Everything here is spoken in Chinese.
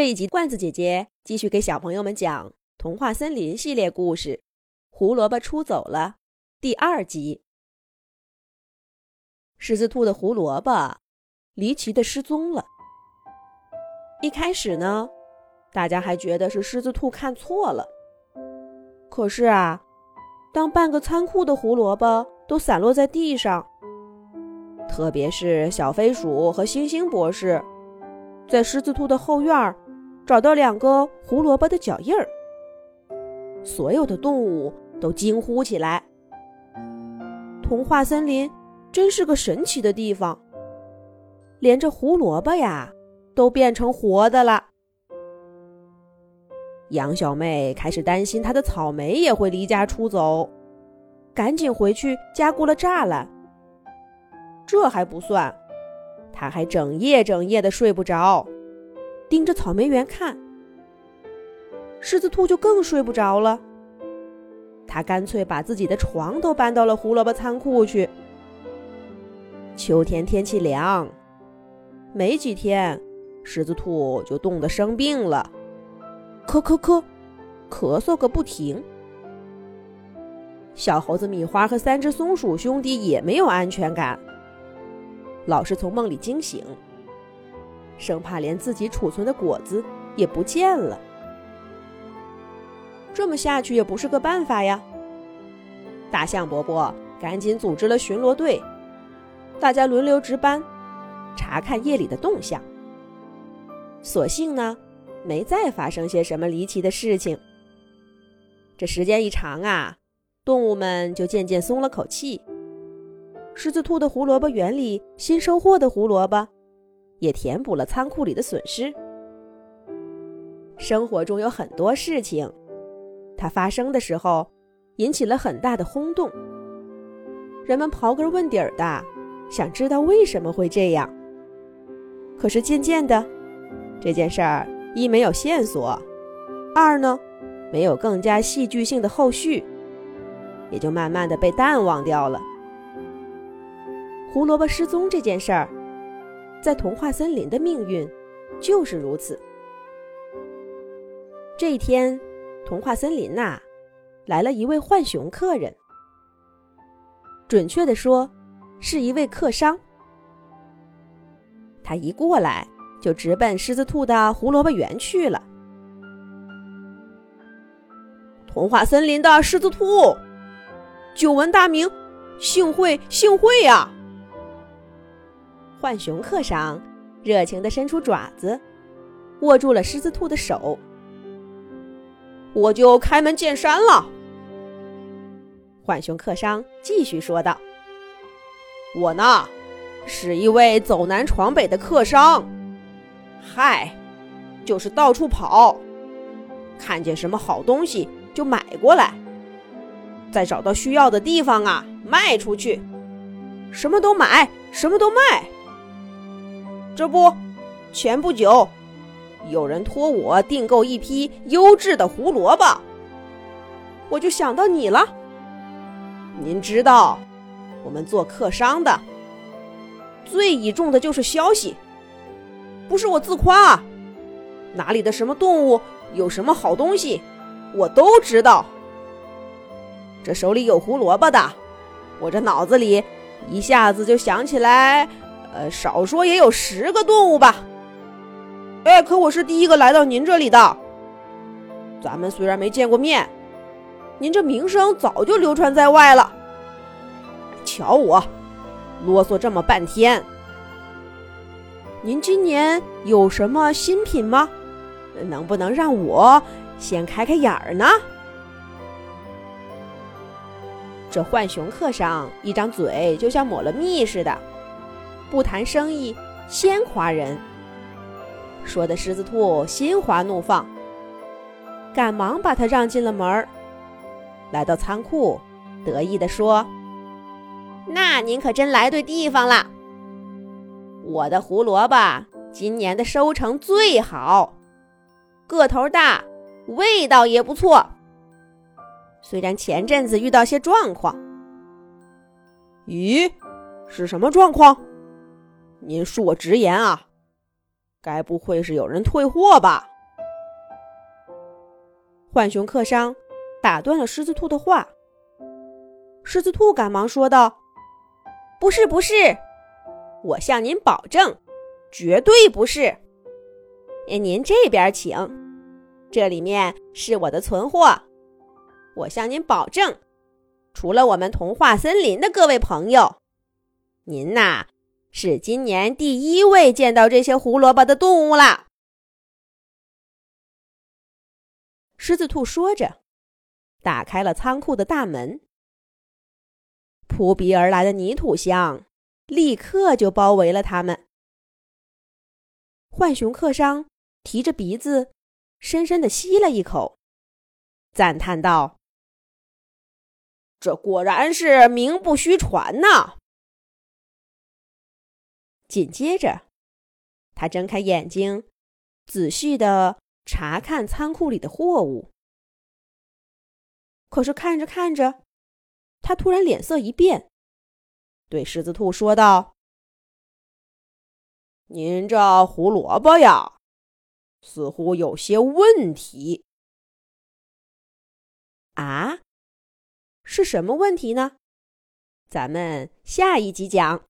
这一集，罐子姐姐继续给小朋友们讲《童话森林》系列故事，《胡萝卜出走了》第二集。狮子兔的胡萝卜离奇的失踪了。一开始呢，大家还觉得是狮子兔看错了。可是啊，当半个仓库的胡萝卜都散落在地上，特别是小飞鼠和星星博士在狮子兔的后院儿。找到两个胡萝卜的脚印儿，所有的动物都惊呼起来。童话森林真是个神奇的地方，连这胡萝卜呀都变成活的了。杨小妹开始担心她的草莓也会离家出走，赶紧回去加固了栅栏。这还不算，她还整夜整夜的睡不着。盯着草莓园看，狮子兔就更睡不着了。他干脆把自己的床都搬到了胡萝卜仓库去。秋天天气凉，没几天，狮子兔就冻得生病了，咳咳咳，咳嗽个不停。小猴子米花和三只松鼠兄弟也没有安全感，老是从梦里惊醒。生怕连自己储存的果子也不见了，这么下去也不是个办法呀。大象伯伯赶紧组织了巡逻队，大家轮流值班，查看夜里的动向。所幸呢，没再发生些什么离奇的事情。这时间一长啊，动物们就渐渐松了口气。狮子兔的胡萝卜园里新收获的胡萝卜。也填补了仓库里的损失。生活中有很多事情，它发生的时候引起了很大的轰动，人们刨根问底儿的想知道为什么会这样。可是渐渐的，这件事儿一没有线索，二呢没有更加戏剧性的后续，也就慢慢的被淡忘掉了。胡萝卜失踪这件事儿。在童话森林的命运就是如此。这一天，童话森林呐，来了一位浣熊客人，准确的说，是一位客商。他一过来就直奔狮子兔的胡萝卜园去了。童话森林的狮子兔，久闻大名，幸会幸会呀！浣熊客商热情地伸出爪子，握住了狮子兔的手。我就开门见山了。浣熊客商继续说道：“我呢，是一位走南闯北的客商，嗨，就是到处跑，看见什么好东西就买过来，再找到需要的地方啊卖出去，什么都买，什么都卖。”这不，前不久，有人托我订购一批优质的胡萝卜，我就想到你了。您知道，我们做客商的最倚重的就是消息，不是我自夸，哪里的什么动物有什么好东西，我都知道。这手里有胡萝卜的，我这脑子里一下子就想起来。呃，少说也有十个动物吧。哎，可我是第一个来到您这里的。咱们虽然没见过面，您这名声早就流传在外了。瞧我，啰嗦这么半天。您今年有什么新品吗？能不能让我先开开眼儿呢？这浣熊客上一张嘴就像抹了蜜似的。不谈生意，先夸人。说的狮子兔心花怒放，赶忙把他让进了门儿，来到仓库，得意地说：“那您可真来对地方了。我的胡萝卜今年的收成最好，个头大，味道也不错。虽然前阵子遇到些状况，咦，是什么状况？”您恕我直言啊，该不会是有人退货吧？浣熊客商打断了狮子兔的话。狮子兔赶忙说道：“不是，不是，我向您保证，绝对不是。您这边请，这里面是我的存货。我向您保证，除了我们童话森林的各位朋友，您呐是今年第一位见到这些胡萝卜的动物了。”狮子兔说着，打开了仓库的大门。扑鼻而来的泥土香立刻就包围了他们。浣熊客商提着鼻子，深深的吸了一口，赞叹道：“这果然是名不虚传呐！”紧接着，他睁开眼睛，仔细的查看仓库里的货物。可是看着看着，他突然脸色一变，对狮子兔说道：“您这胡萝卜呀，似乎有些问题。啊，是什么问题呢？咱们下一集讲。”